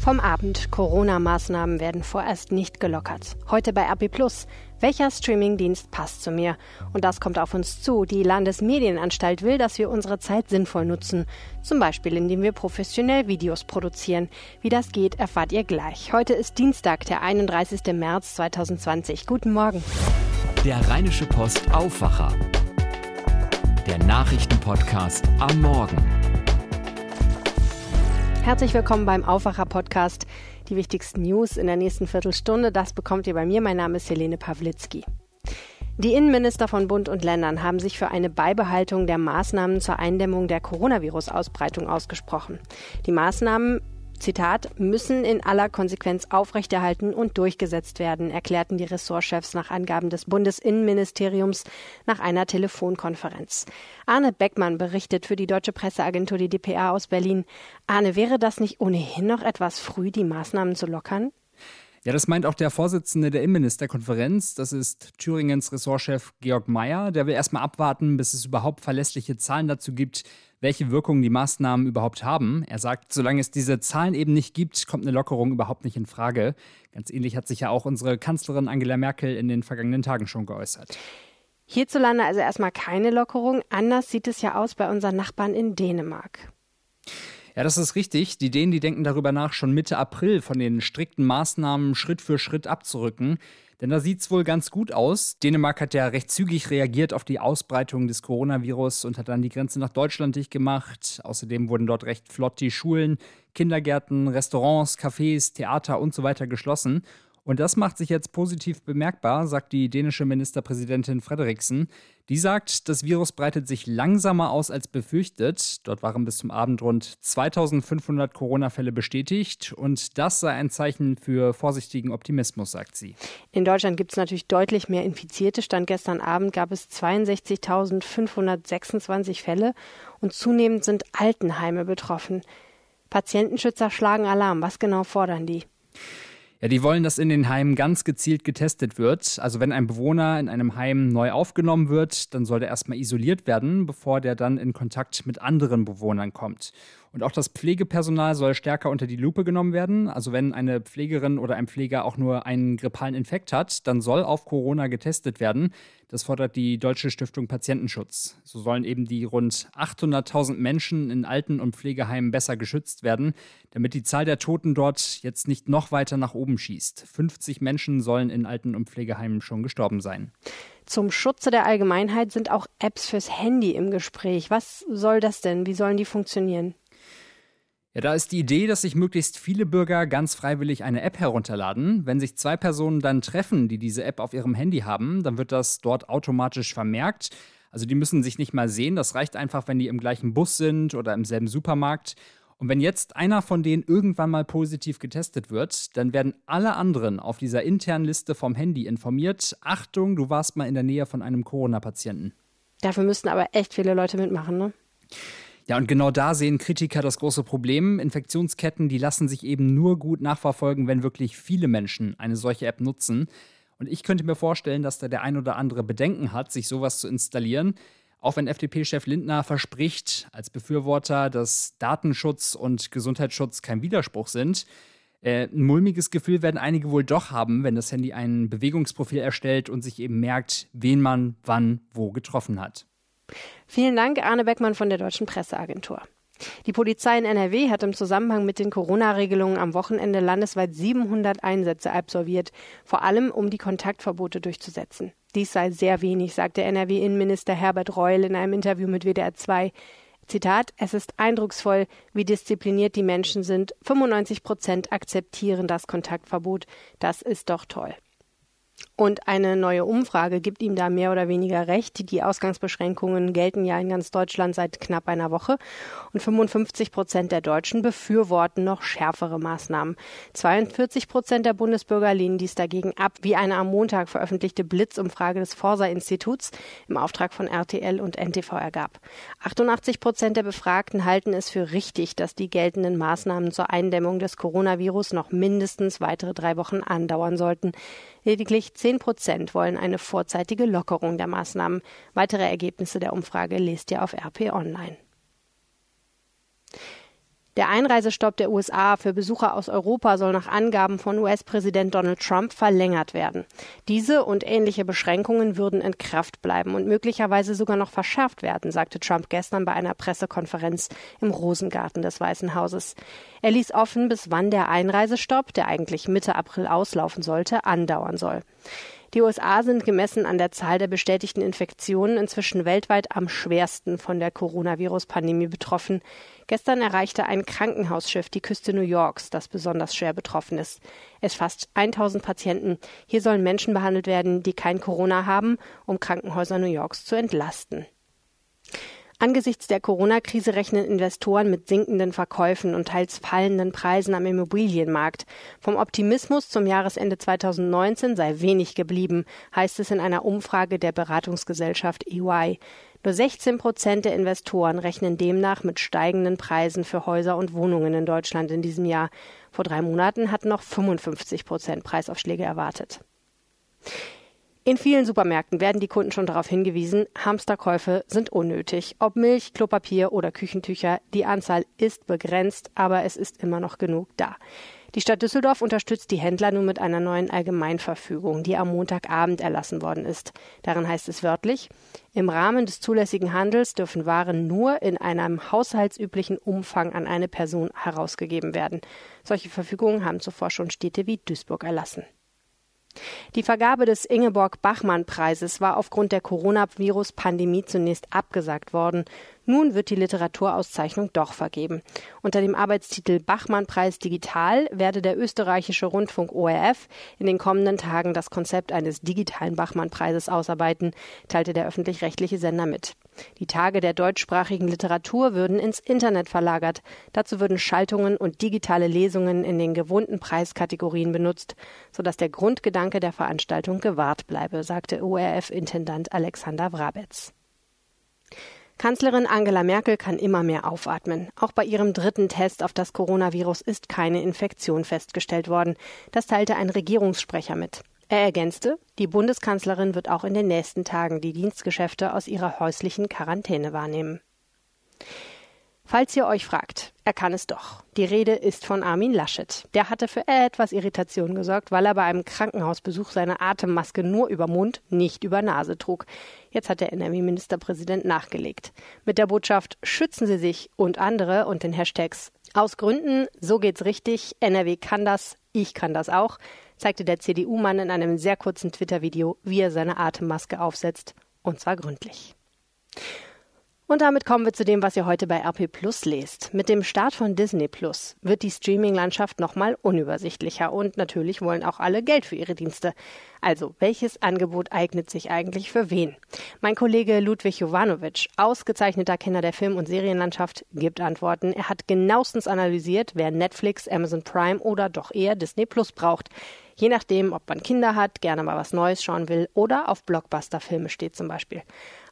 Vom Abend. Corona-Maßnahmen werden vorerst nicht gelockert. Heute bei RP Plus. Welcher Streamingdienst passt zu mir? Und das kommt auf uns zu. Die Landesmedienanstalt will, dass wir unsere Zeit sinnvoll nutzen. Zum Beispiel, indem wir professionell Videos produzieren. Wie das geht, erfahrt ihr gleich. Heute ist Dienstag, der 31. März 2020. Guten Morgen. Der Rheinische Post Aufwacher. Der Nachrichtenpodcast am Morgen. Herzlich willkommen beim Aufwacher-Podcast. Die wichtigsten News in der nächsten Viertelstunde, das bekommt ihr bei mir. Mein Name ist Helene Pawlitzki. Die Innenminister von Bund und Ländern haben sich für eine Beibehaltung der Maßnahmen zur Eindämmung der Coronavirus-Ausbreitung ausgesprochen. Die Maßnahmen Zitat, müssen in aller Konsequenz aufrechterhalten und durchgesetzt werden, erklärten die Ressortchefs nach Angaben des Bundesinnenministeriums nach einer Telefonkonferenz. Arne Beckmann berichtet für die deutsche Presseagentur die dpa aus Berlin. Arne, wäre das nicht ohnehin noch etwas früh, die Maßnahmen zu lockern? Ja, das meint auch der Vorsitzende der Innenministerkonferenz. Das ist Thüringens Ressortchef Georg Mayer. Der will erstmal abwarten, bis es überhaupt verlässliche Zahlen dazu gibt, welche Wirkungen die Maßnahmen überhaupt haben. Er sagt, solange es diese Zahlen eben nicht gibt, kommt eine Lockerung überhaupt nicht in Frage. Ganz ähnlich hat sich ja auch unsere Kanzlerin Angela Merkel in den vergangenen Tagen schon geäußert. Hierzulande also erstmal keine Lockerung. Anders sieht es ja aus bei unseren Nachbarn in Dänemark. Ja, das ist richtig. Die Dänen, die denken darüber nach, schon Mitte April von den strikten Maßnahmen Schritt für Schritt abzurücken. Denn da sieht es wohl ganz gut aus. Dänemark hat ja recht zügig reagiert auf die Ausbreitung des Coronavirus und hat dann die Grenze nach Deutschland dicht gemacht. Außerdem wurden dort recht flott die Schulen, Kindergärten, Restaurants, Cafés, Theater und so weiter geschlossen. Und das macht sich jetzt positiv bemerkbar, sagt die dänische Ministerpräsidentin Frederiksen. Die sagt, das Virus breitet sich langsamer aus als befürchtet. Dort waren bis zum Abend rund 2500 Corona-Fälle bestätigt. Und das sei ein Zeichen für vorsichtigen Optimismus, sagt sie. In Deutschland gibt es natürlich deutlich mehr Infizierte. Stand gestern Abend gab es 62.526 Fälle und zunehmend sind Altenheime betroffen. Patientenschützer schlagen Alarm. Was genau fordern die? Ja, die wollen, dass in den Heimen ganz gezielt getestet wird. Also wenn ein Bewohner in einem Heim neu aufgenommen wird, dann soll der erstmal isoliert werden, bevor der dann in Kontakt mit anderen Bewohnern kommt. Und auch das Pflegepersonal soll stärker unter die Lupe genommen werden. Also wenn eine Pflegerin oder ein Pfleger auch nur einen grippalen Infekt hat, dann soll auf Corona getestet werden. Das fordert die Deutsche Stiftung Patientenschutz. So sollen eben die rund 800.000 Menschen in Alten- und Pflegeheimen besser geschützt werden, damit die Zahl der Toten dort jetzt nicht noch weiter nach oben schießt. 50 Menschen sollen in Alten- und Pflegeheimen schon gestorben sein. Zum Schutze der Allgemeinheit sind auch Apps fürs Handy im Gespräch. Was soll das denn? Wie sollen die funktionieren? Da ist die Idee, dass sich möglichst viele Bürger ganz freiwillig eine App herunterladen. Wenn sich zwei Personen dann treffen, die diese App auf ihrem Handy haben, dann wird das dort automatisch vermerkt. Also die müssen sich nicht mal sehen. Das reicht einfach, wenn die im gleichen Bus sind oder im selben Supermarkt. Und wenn jetzt einer von denen irgendwann mal positiv getestet wird, dann werden alle anderen auf dieser internen Liste vom Handy informiert. Achtung, du warst mal in der Nähe von einem Corona-Patienten. Dafür müssten aber echt viele Leute mitmachen, ne? Ja, und genau da sehen Kritiker das große Problem. Infektionsketten, die lassen sich eben nur gut nachverfolgen, wenn wirklich viele Menschen eine solche App nutzen. Und ich könnte mir vorstellen, dass da der ein oder andere Bedenken hat, sich sowas zu installieren. Auch wenn FDP-Chef Lindner verspricht, als Befürworter, dass Datenschutz und Gesundheitsschutz kein Widerspruch sind. Äh, ein mulmiges Gefühl werden einige wohl doch haben, wenn das Handy ein Bewegungsprofil erstellt und sich eben merkt, wen man wann wo getroffen hat. Vielen Dank, Arne Beckmann von der Deutschen Presseagentur. Die Polizei in NRW hat im Zusammenhang mit den Corona-Regelungen am Wochenende landesweit 700 Einsätze absolviert, vor allem um die Kontaktverbote durchzusetzen. Dies sei sehr wenig, sagte NRW-Innenminister Herbert Reul in einem Interview mit WDR 2. Zitat, es ist eindrucksvoll, wie diszipliniert die Menschen sind. 95 Prozent akzeptieren das Kontaktverbot. Das ist doch toll. Und eine neue Umfrage gibt ihm da mehr oder weniger recht. Die Ausgangsbeschränkungen gelten ja in ganz Deutschland seit knapp einer Woche. Und 55 Prozent der Deutschen befürworten noch schärfere Maßnahmen. 42 Prozent der Bundesbürger lehnen dies dagegen ab, wie eine am Montag veröffentlichte Blitzumfrage des Forsa-Instituts im Auftrag von RTL und NTV ergab. 88 Prozent der Befragten halten es für richtig, dass die geltenden Maßnahmen zur Eindämmung des Coronavirus noch mindestens weitere drei Wochen andauern sollten. Lediglich 10 Prozent wollen eine vorzeitige Lockerung der Maßnahmen. Weitere Ergebnisse der Umfrage lest ihr auf RP Online. Der Einreisestopp der USA für Besucher aus Europa soll nach Angaben von US-Präsident Donald Trump verlängert werden. Diese und ähnliche Beschränkungen würden in Kraft bleiben und möglicherweise sogar noch verschärft werden, sagte Trump gestern bei einer Pressekonferenz im Rosengarten des Weißen Hauses. Er ließ offen, bis wann der Einreisestopp, der eigentlich Mitte April auslaufen sollte, andauern soll. Die USA sind gemessen an der Zahl der bestätigten Infektionen inzwischen weltweit am schwersten von der Coronavirus-Pandemie betroffen. Gestern erreichte ein Krankenhausschiff die Küste New Yorks, das besonders schwer betroffen ist. Es fasst 1000 Patienten. Hier sollen Menschen behandelt werden, die kein Corona haben, um Krankenhäuser New Yorks zu entlasten. Angesichts der Corona-Krise rechnen Investoren mit sinkenden Verkäufen und teils fallenden Preisen am Immobilienmarkt. Vom Optimismus zum Jahresende 2019 sei wenig geblieben, heißt es in einer Umfrage der Beratungsgesellschaft EY. Nur 16 Prozent der Investoren rechnen demnach mit steigenden Preisen für Häuser und Wohnungen in Deutschland in diesem Jahr. Vor drei Monaten hatten noch 55 Prozent Preisaufschläge erwartet. In vielen Supermärkten werden die Kunden schon darauf hingewiesen, Hamsterkäufe sind unnötig. Ob Milch, Klopapier oder Küchentücher, die Anzahl ist begrenzt, aber es ist immer noch genug da. Die Stadt Düsseldorf unterstützt die Händler nun mit einer neuen Allgemeinverfügung, die am Montagabend erlassen worden ist. Darin heißt es wörtlich, im Rahmen des zulässigen Handels dürfen Waren nur in einem haushaltsüblichen Umfang an eine Person herausgegeben werden. Solche Verfügungen haben zuvor schon Städte wie Duisburg erlassen. Die Vergabe des Ingeborg-Bachmann-Preises war aufgrund der Coronavirus-Pandemie zunächst abgesagt worden. Nun wird die Literaturauszeichnung doch vergeben. Unter dem Arbeitstitel Bachmann-Preis Digital werde der österreichische Rundfunk ORF in den kommenden Tagen das Konzept eines digitalen Bachmann-Preises ausarbeiten, teilte der öffentlich-rechtliche Sender mit. Die Tage der deutschsprachigen Literatur würden ins Internet verlagert. Dazu würden Schaltungen und digitale Lesungen in den gewohnten Preiskategorien benutzt, sodass der Grundgedanke der Veranstaltung gewahrt bleibe, sagte ORF-Intendant Alexander Wrabetz. Kanzlerin Angela Merkel kann immer mehr aufatmen. Auch bei ihrem dritten Test auf das Coronavirus ist keine Infektion festgestellt worden. Das teilte ein Regierungssprecher mit. Er ergänzte, die Bundeskanzlerin wird auch in den nächsten Tagen die Dienstgeschäfte aus ihrer häuslichen Quarantäne wahrnehmen. Falls ihr euch fragt, er kann es doch. Die Rede ist von Armin Laschet. Der hatte für etwas Irritation gesorgt, weil er bei einem Krankenhausbesuch seine Atemmaske nur über Mund, nicht über Nase trug. Jetzt hat der NRW-Ministerpräsident nachgelegt. Mit der Botschaft Schützen Sie sich und andere und den Hashtags Aus Gründen, so geht's richtig, NRW kann das, ich kann das auch, zeigte der CDU-Mann in einem sehr kurzen Twitter-Video, wie er seine Atemmaske aufsetzt. Und zwar gründlich. Und damit kommen wir zu dem, was ihr heute bei RP Plus lest. Mit dem Start von Disney Plus wird die Streaming-Landschaft nochmal unübersichtlicher und natürlich wollen auch alle Geld für ihre Dienste. Also, welches Angebot eignet sich eigentlich für wen? Mein Kollege Ludwig Jovanovic, ausgezeichneter Kenner der Film- und Serienlandschaft, gibt Antworten. Er hat genauestens analysiert, wer Netflix, Amazon Prime oder doch eher Disney Plus braucht. Je nachdem, ob man Kinder hat, gerne mal was Neues schauen will oder auf Blockbuster-Filme steht zum Beispiel.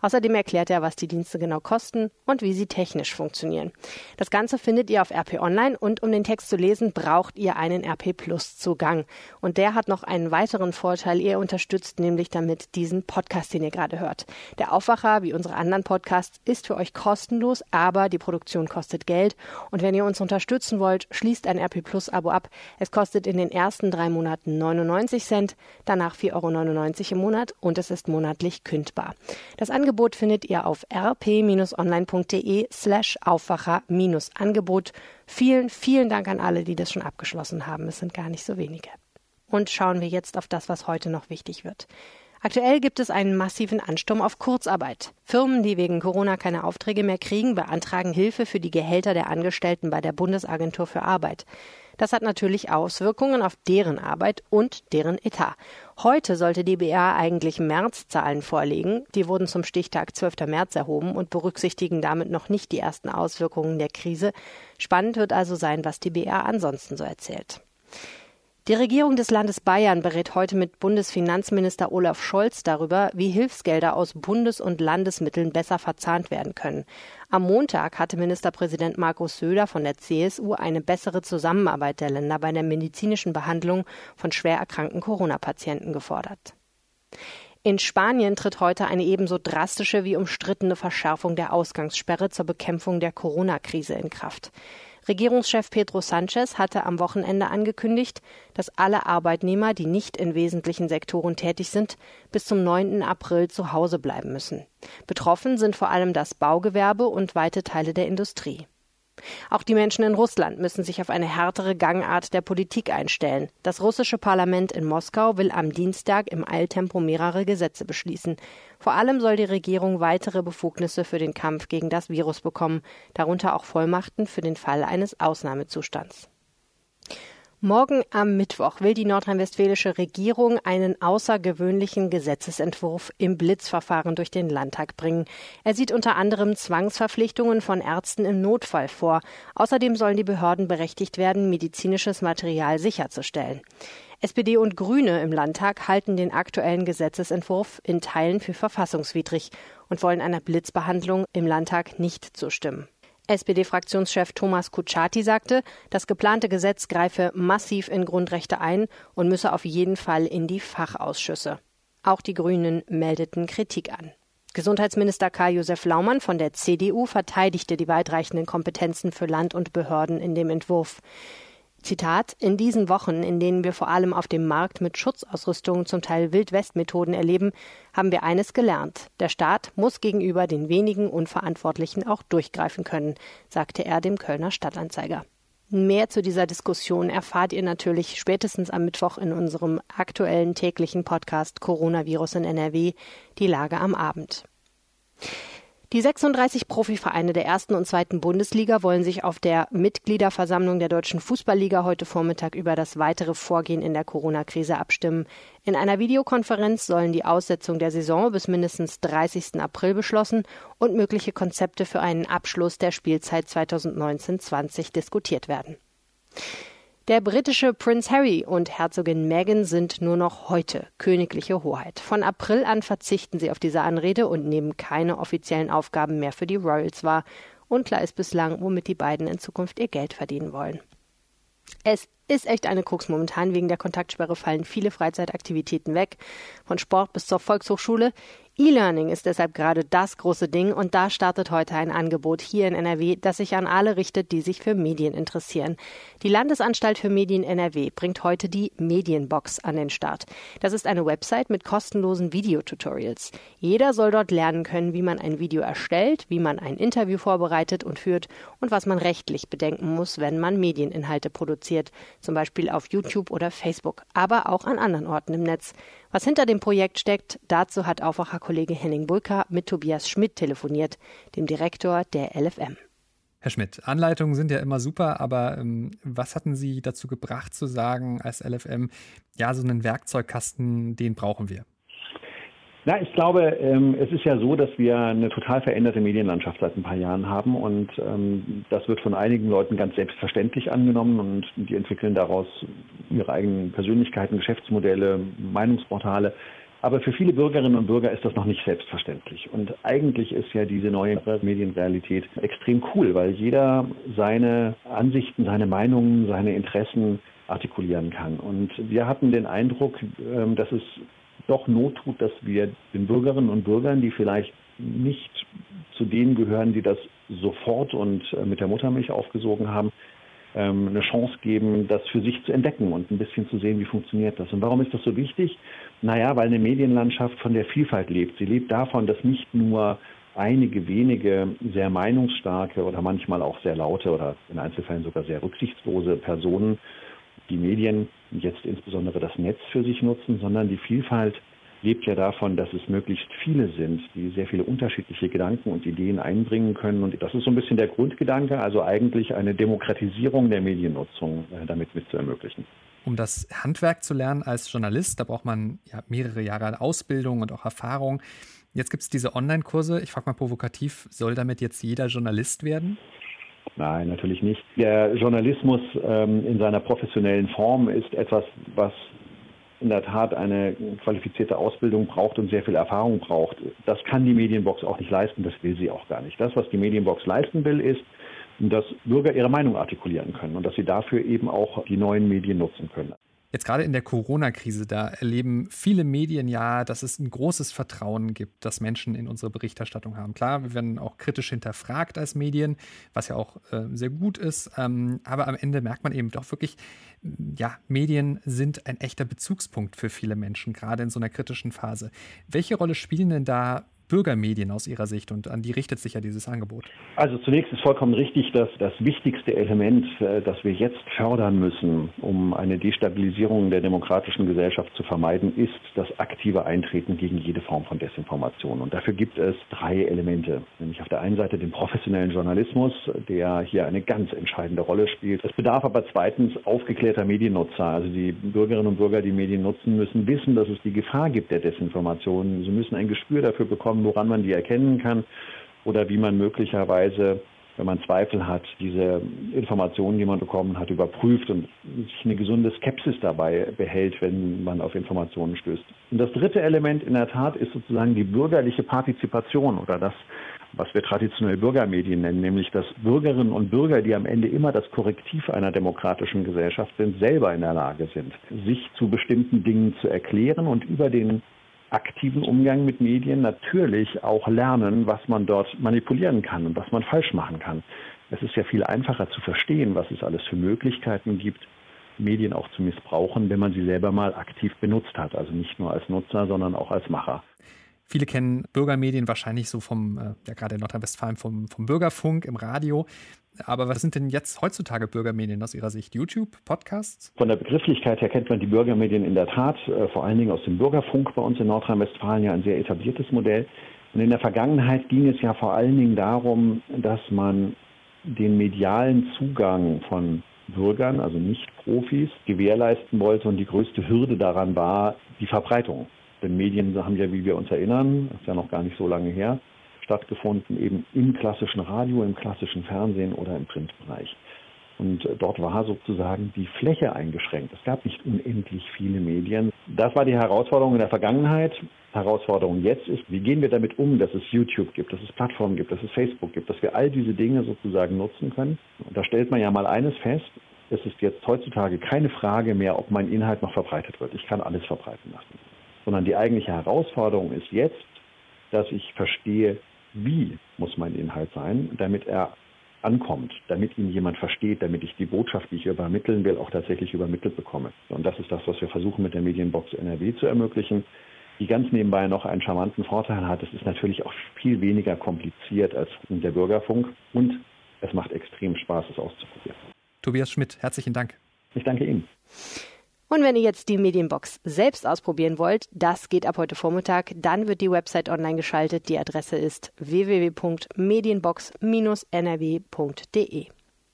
Außerdem erklärt er, was die Dienste genau kosten und wie sie technisch funktionieren. Das Ganze findet ihr auf RP Online und um den Text zu lesen, braucht ihr einen RP Plus Zugang. Und der hat noch einen weiteren Vorteil. Ihr unterstützt nämlich damit diesen Podcast, den ihr gerade hört. Der Aufwacher, wie unsere anderen Podcasts, ist für euch kostenlos, aber die Produktion kostet Geld. Und wenn ihr uns unterstützen wollt, schließt ein RP Plus Abo ab. Es kostet in den ersten drei Monaten 99 Cent, danach 4,99 Euro im Monat und es ist monatlich kündbar. Das Angebot findet ihr auf rp-online.de slash Aufwacher-Angebot. Vielen, vielen Dank an alle, die das schon abgeschlossen haben. Es sind gar nicht so wenige. Und schauen wir jetzt auf das, was heute noch wichtig wird. Aktuell gibt es einen massiven Ansturm auf Kurzarbeit. Firmen, die wegen Corona keine Aufträge mehr kriegen, beantragen Hilfe für die Gehälter der Angestellten bei der Bundesagentur für Arbeit. Das hat natürlich Auswirkungen auf deren Arbeit und deren Etat. Heute sollte die BA eigentlich Märzzahlen vorlegen. Die wurden zum Stichtag 12. März erhoben und berücksichtigen damit noch nicht die ersten Auswirkungen der Krise. Spannend wird also sein, was die BA ansonsten so erzählt. Die Regierung des Landes Bayern berät heute mit Bundesfinanzminister Olaf Scholz darüber, wie Hilfsgelder aus Bundes- und Landesmitteln besser verzahnt werden können. Am Montag hatte Ministerpräsident Markus Söder von der CSU eine bessere Zusammenarbeit der Länder bei der medizinischen Behandlung von schwer erkrankten Corona-Patienten gefordert. In Spanien tritt heute eine ebenso drastische wie umstrittene Verschärfung der Ausgangssperre zur Bekämpfung der Corona-Krise in Kraft. Regierungschef Pedro Sanchez hatte am Wochenende angekündigt, dass alle Arbeitnehmer, die nicht in wesentlichen Sektoren tätig sind, bis zum 9. April zu Hause bleiben müssen. Betroffen sind vor allem das Baugewerbe und weite Teile der Industrie. Auch die Menschen in Russland müssen sich auf eine härtere Gangart der Politik einstellen. Das russische Parlament in Moskau will am Dienstag im Eiltempo mehrere Gesetze beschließen. Vor allem soll die Regierung weitere Befugnisse für den Kampf gegen das Virus bekommen, darunter auch Vollmachten für den Fall eines Ausnahmezustands. Morgen am Mittwoch will die nordrhein-westfälische Regierung einen außergewöhnlichen Gesetzesentwurf im Blitzverfahren durch den Landtag bringen. Er sieht unter anderem Zwangsverpflichtungen von Ärzten im Notfall vor. Außerdem sollen die Behörden berechtigt werden, medizinisches Material sicherzustellen. SPD und Grüne im Landtag halten den aktuellen Gesetzesentwurf in Teilen für verfassungswidrig und wollen einer Blitzbehandlung im Landtag nicht zustimmen. SPD-Fraktionschef Thomas Kutschaty sagte, das geplante Gesetz greife massiv in Grundrechte ein und müsse auf jeden Fall in die Fachausschüsse. Auch die Grünen meldeten Kritik an. Gesundheitsminister Karl-Josef Laumann von der CDU verteidigte die weitreichenden Kompetenzen für Land und Behörden in dem Entwurf. Zitat, in diesen Wochen, in denen wir vor allem auf dem Markt mit Schutzausrüstung zum Teil Wildwestmethoden erleben, haben wir eines gelernt. Der Staat muss gegenüber den wenigen Unverantwortlichen auch durchgreifen können, sagte er dem Kölner Stadtanzeiger. Mehr zu dieser Diskussion erfahrt ihr natürlich spätestens am Mittwoch in unserem aktuellen täglichen Podcast Coronavirus in NRW, die Lage am Abend. Die 36 Profivereine der ersten und zweiten Bundesliga wollen sich auf der Mitgliederversammlung der Deutschen Fußballliga heute Vormittag über das weitere Vorgehen in der Corona-Krise abstimmen. In einer Videokonferenz sollen die Aussetzung der Saison bis mindestens 30. April beschlossen und mögliche Konzepte für einen Abschluss der Spielzeit 2019-20 diskutiert werden. Der britische Prince Harry und Herzogin Meghan sind nur noch heute königliche Hoheit. Von April an verzichten sie auf diese Anrede und nehmen keine offiziellen Aufgaben mehr für die Royals wahr. Unklar ist bislang, womit die beiden in Zukunft ihr Geld verdienen wollen. Es ist echt eine Krux momentan. Wegen der Kontaktsperre fallen viele Freizeitaktivitäten weg, von Sport bis zur Volkshochschule. E-Learning ist deshalb gerade das große Ding und da startet heute ein Angebot hier in NRW, das sich an alle richtet, die sich für Medien interessieren. Die Landesanstalt für Medien NRW bringt heute die Medienbox an den Start. Das ist eine Website mit kostenlosen Videotutorials. Jeder soll dort lernen können, wie man ein Video erstellt, wie man ein Interview vorbereitet und führt und was man rechtlich bedenken muss, wenn man Medieninhalte produziert, zum Beispiel auf YouTube oder Facebook, aber auch an anderen Orten im Netz. Was hinter dem Projekt steckt, dazu hat Aufwacher-Kollege Henning Bulka mit Tobias Schmidt telefoniert, dem Direktor der LFM. Herr Schmidt, Anleitungen sind ja immer super, aber ähm, was hatten Sie dazu gebracht zu sagen als LFM, ja, so einen Werkzeugkasten, den brauchen wir? Na, ich glaube, ähm, es ist ja so, dass wir eine total veränderte Medienlandschaft seit ein paar Jahren haben und ähm, das wird von einigen Leuten ganz selbstverständlich angenommen und die entwickeln daraus ihre eigenen Persönlichkeiten, Geschäftsmodelle, Meinungsportale. Aber für viele Bürgerinnen und Bürger ist das noch nicht selbstverständlich. Und eigentlich ist ja diese neue Medienrealität extrem cool, weil jeder seine Ansichten, seine Meinungen, seine Interessen artikulieren kann. Und wir hatten den Eindruck, ähm, dass es doch Not tut, dass wir den Bürgerinnen und Bürgern, die vielleicht nicht zu denen gehören, die das sofort und äh, mit der Muttermilch aufgesogen haben, ähm, eine Chance geben, das für sich zu entdecken und ein bisschen zu sehen, wie funktioniert das. Und warum ist das so wichtig? Naja, weil eine Medienlandschaft von der Vielfalt lebt. Sie lebt davon, dass nicht nur einige wenige sehr meinungsstarke oder manchmal auch sehr laute oder in Einzelfällen sogar sehr rücksichtslose Personen die Medien, jetzt insbesondere das Netz für sich nutzen, sondern die Vielfalt lebt ja davon, dass es möglichst viele sind, die sehr viele unterschiedliche Gedanken und Ideen einbringen können. Und das ist so ein bisschen der Grundgedanke, also eigentlich eine Demokratisierung der Mediennutzung äh, damit mit zu ermöglichen. Um das Handwerk zu lernen als Journalist, da braucht man ja mehrere Jahre Ausbildung und auch Erfahrung. Jetzt gibt es diese Online-Kurse. Ich frage mal provokativ, soll damit jetzt jeder Journalist werden? Nein, natürlich nicht. Der Journalismus ähm, in seiner professionellen Form ist etwas, was in der Tat eine qualifizierte Ausbildung braucht und sehr viel Erfahrung braucht. Das kann die Medienbox auch nicht leisten, das will sie auch gar nicht. Das, was die Medienbox leisten will, ist, dass Bürger ihre Meinung artikulieren können und dass sie dafür eben auch die neuen Medien nutzen können. Jetzt gerade in der Corona-Krise, da erleben viele Medien ja, dass es ein großes Vertrauen gibt, das Menschen in unsere Berichterstattung haben. Klar, wir werden auch kritisch hinterfragt als Medien, was ja auch äh, sehr gut ist. Ähm, aber am Ende merkt man eben doch wirklich, ja, Medien sind ein echter Bezugspunkt für viele Menschen, gerade in so einer kritischen Phase. Welche Rolle spielen denn da Bürgermedien aus Ihrer Sicht und an die richtet sich ja dieses Angebot? Also zunächst ist vollkommen richtig, dass das wichtigste Element, äh, das wir jetzt fördern müssen, um eine Destabilisierung der demokratischen Gesellschaft zu vermeiden, ist das aktive Eintreten gegen jede Form von Desinformation. Und dafür gibt es drei Elemente, nämlich auf der einen Seite den professionellen Journalismus, der hier eine ganz entscheidende Rolle spielt. Es bedarf aber zweitens aufgeklärter Mediennutzer. Also die Bürgerinnen und Bürger, die Medien nutzen, müssen wissen, dass es die Gefahr gibt der Desinformation. Sie müssen ein Gespür dafür bekommen, haben, woran man die erkennen kann oder wie man möglicherweise, wenn man Zweifel hat, diese Informationen, die man bekommen hat, überprüft und sich eine gesunde Skepsis dabei behält, wenn man auf Informationen stößt. Und das dritte Element in der Tat ist sozusagen die bürgerliche Partizipation oder das, was wir traditionell Bürgermedien nennen, nämlich dass Bürgerinnen und Bürger, die am Ende immer das Korrektiv einer demokratischen Gesellschaft sind, selber in der Lage sind, sich zu bestimmten Dingen zu erklären und über den aktiven Umgang mit Medien natürlich auch lernen, was man dort manipulieren kann und was man falsch machen kann. Es ist ja viel einfacher zu verstehen, was es alles für Möglichkeiten gibt, Medien auch zu missbrauchen, wenn man sie selber mal aktiv benutzt hat. Also nicht nur als Nutzer, sondern auch als Macher. Viele kennen Bürgermedien wahrscheinlich so vom, äh, ja gerade in Nordrhein-Westfalen, vom, vom Bürgerfunk im Radio. Aber was sind denn jetzt heutzutage Bürgermedien aus Ihrer Sicht? YouTube, Podcasts? Von der Begrifflichkeit her kennt man die Bürgermedien in der Tat, äh, vor allen Dingen aus dem Bürgerfunk bei uns in Nordrhein-Westfalen ja ein sehr etabliertes Modell. Und in der Vergangenheit ging es ja vor allen Dingen darum, dass man den medialen Zugang von Bürgern, also nicht Profis, gewährleisten wollte. Und die größte Hürde daran war die Verbreitung. Denn Medien haben ja, wie wir uns erinnern, ist ja noch gar nicht so lange her, stattgefunden, eben im klassischen Radio, im klassischen Fernsehen oder im Printbereich. Und äh, dort war sozusagen die Fläche eingeschränkt. Es gab nicht unendlich viele Medien. Das war die Herausforderung in der Vergangenheit. Herausforderung jetzt ist, wie gehen wir damit um, dass es YouTube gibt, dass es Plattformen gibt, dass es Facebook gibt, dass wir all diese Dinge sozusagen nutzen können. Und da stellt man ja mal eines fest, es ist jetzt heutzutage keine Frage mehr, ob mein Inhalt noch verbreitet wird. Ich kann alles verbreiten lassen. Sondern die eigentliche Herausforderung ist jetzt, dass ich verstehe, wie muss mein Inhalt sein, damit er ankommt, damit ihn jemand versteht, damit ich die Botschaft, die ich übermitteln will, auch tatsächlich übermittelt bekomme. Und das ist das, was wir versuchen mit der Medienbox NRW zu ermöglichen, die ganz nebenbei noch einen charmanten Vorteil hat. Es ist natürlich auch viel weniger kompliziert als der Bürgerfunk und es macht extrem Spaß, es auszuprobieren. Tobias Schmidt, herzlichen Dank. Ich danke Ihnen. Und wenn ihr jetzt die Medienbox selbst ausprobieren wollt, das geht ab heute Vormittag, dann wird die Website online geschaltet. Die Adresse ist www.medienbox-nrw.de.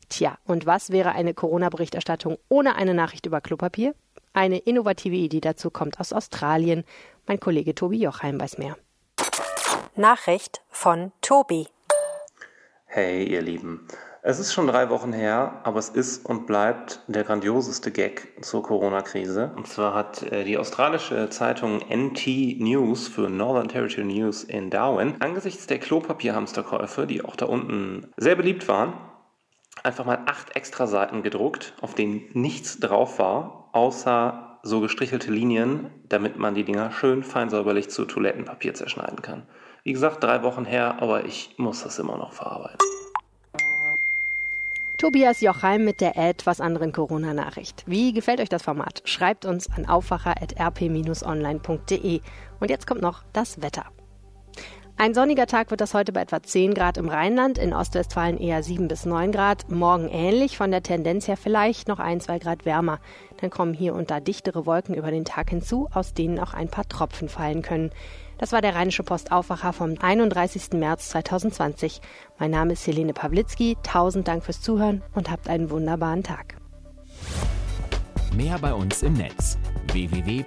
Tja, und was wäre eine Corona-Berichterstattung ohne eine Nachricht über Klopapier? Eine innovative Idee dazu kommt aus Australien. Mein Kollege Tobi Jochheim weiß mehr. Nachricht von Tobi. Hey, ihr Lieben. Es ist schon drei Wochen her, aber es ist und bleibt der grandioseste Gag zur Corona-Krise. Und zwar hat äh, die australische Zeitung NT News für Northern Territory News in Darwin angesichts der Klopapierhamsterkäufe, die auch da unten sehr beliebt waren, einfach mal acht extra Seiten gedruckt, auf denen nichts drauf war, außer so gestrichelte Linien, damit man die Dinger schön feinsäuberlich zu Toilettenpapier zerschneiden kann. Wie gesagt, drei Wochen her, aber ich muss das immer noch verarbeiten. Tobias Jochheim mit der etwas anderen Corona-Nachricht. Wie gefällt euch das Format? Schreibt uns an aufwacher.rp-online.de. Und jetzt kommt noch das Wetter. Ein sonniger Tag wird das heute bei etwa 10 Grad im Rheinland, in Ostwestfalen eher 7 bis 9 Grad. Morgen ähnlich, von der Tendenz her vielleicht noch ein, zwei Grad wärmer. Dann kommen hier und da dichtere Wolken über den Tag hinzu, aus denen auch ein paar Tropfen fallen können. Das war der Rheinische Post Aufwacher vom 31. März 2020. Mein Name ist Helene Pawlitzki. Tausend Dank fürs Zuhören und habt einen wunderbaren Tag. Mehr bei uns im Netz www.rp-online.de